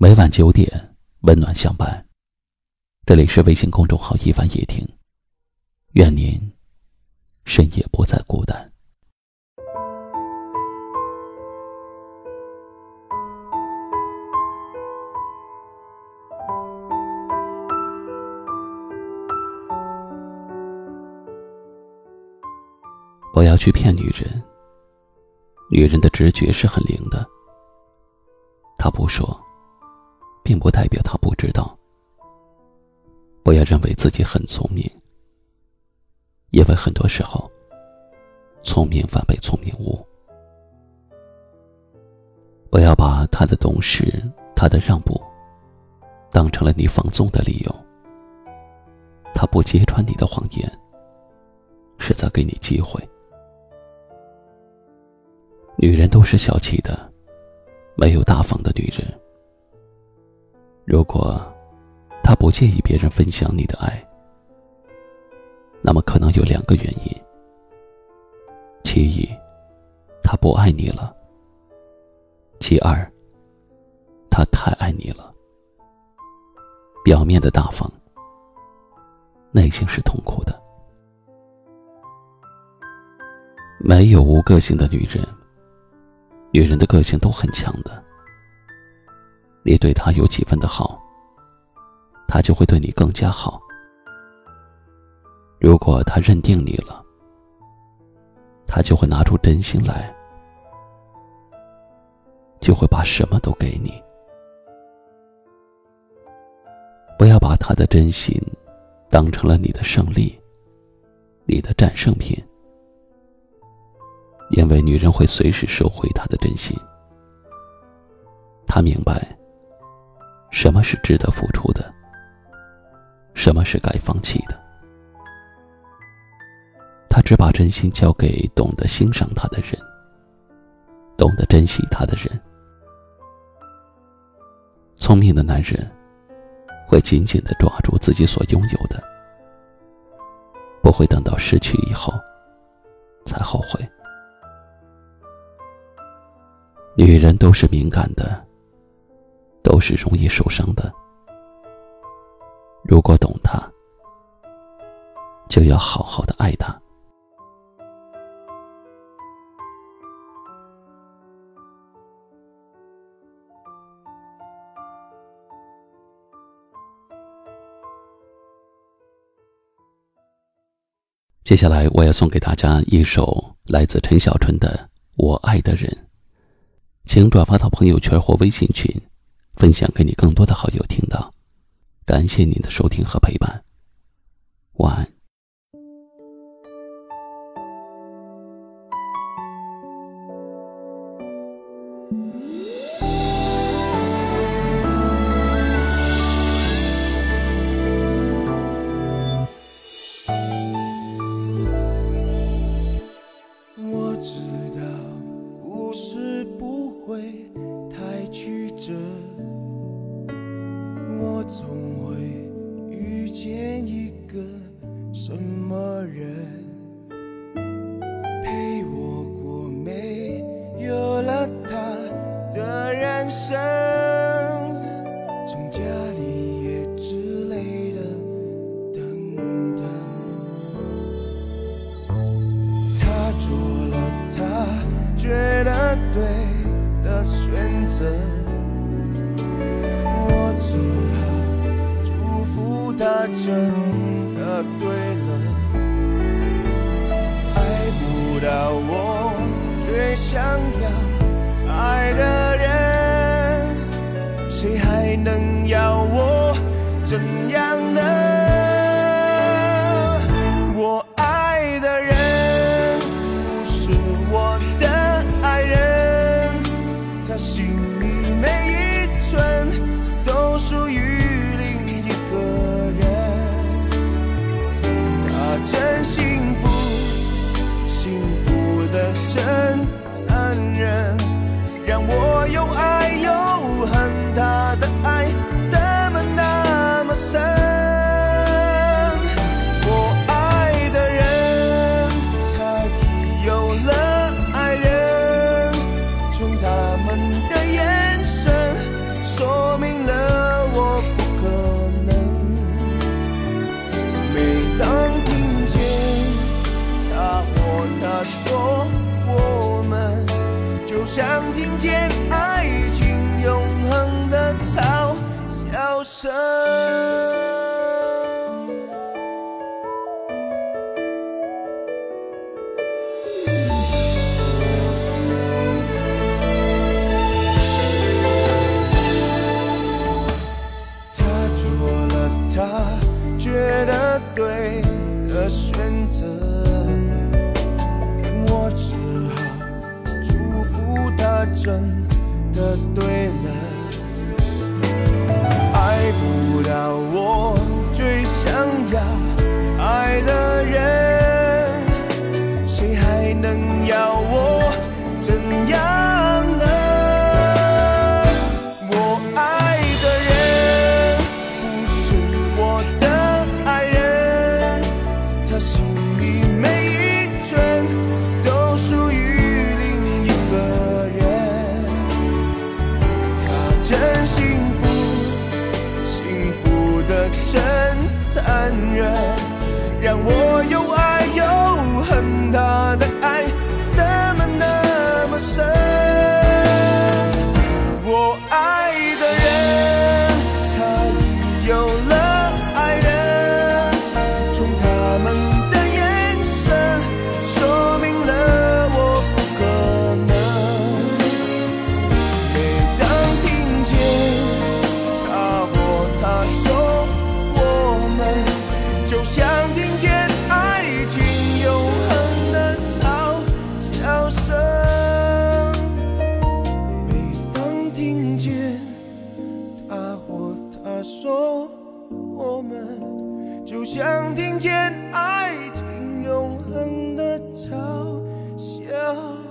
每晚九点，温暖相伴。这里是微信公众号“一凡夜听”，愿您深夜不再孤单。不要去骗女人，女人的直觉是很灵的。她不说，并不代表他不知道。不要认为自己很聪明，因为很多时候，聪明反被聪明误。不要把他的懂事、他的让步，当成了你放纵的理由。他不揭穿你的谎言，是在给你机会。女人都是小气的，没有大方的女人。如果她不介意别人分享你的爱，那么可能有两个原因：其一，她不爱你了；其二，她太爱你了。表面的大方，内心是痛苦的。没有无个性的女人。女人的个性都很强的，你对他有几分的好，他就会对你更加好。如果他认定你了，他就会拿出真心来，就会把什么都给你。不要把他的真心当成了你的胜利，你的战胜品。因为女人会随时收回她的真心，她明白什么是值得付出的，什么是该放弃的。他只把真心交给懂得欣赏他的人，懂得珍惜他的人。聪明的男人会紧紧的抓住自己所拥有的，不会等到失去以后才后悔。女人都是敏感的，都是容易受伤的。如果懂他，就要好好的爱他。接下来，我要送给大家一首来自陈小春的《我爱的人》。请转发到朋友圈或微信群，分享给你更多的好友听到。感谢您的收听和陪伴，遇见一个什么人，陪我过没有了他的人生，从家里也之类的等等。他做了他觉得对的选择，我只。真的对了，爱不到我最想要？爱的人，谁还能要我？怎样呢？真恨他的爱怎么那么深？我爱的人，他已有了爱人，从他们的眼神，说明了我不可能。每当听见他或她说我们，就像听见爱情。永恒的嘲笑声他做了他觉得对的选择我只好祝福他真。的对了。爱不了我最想要爱的人谁还能要我怎样想听见爱情永恒的嘲笑。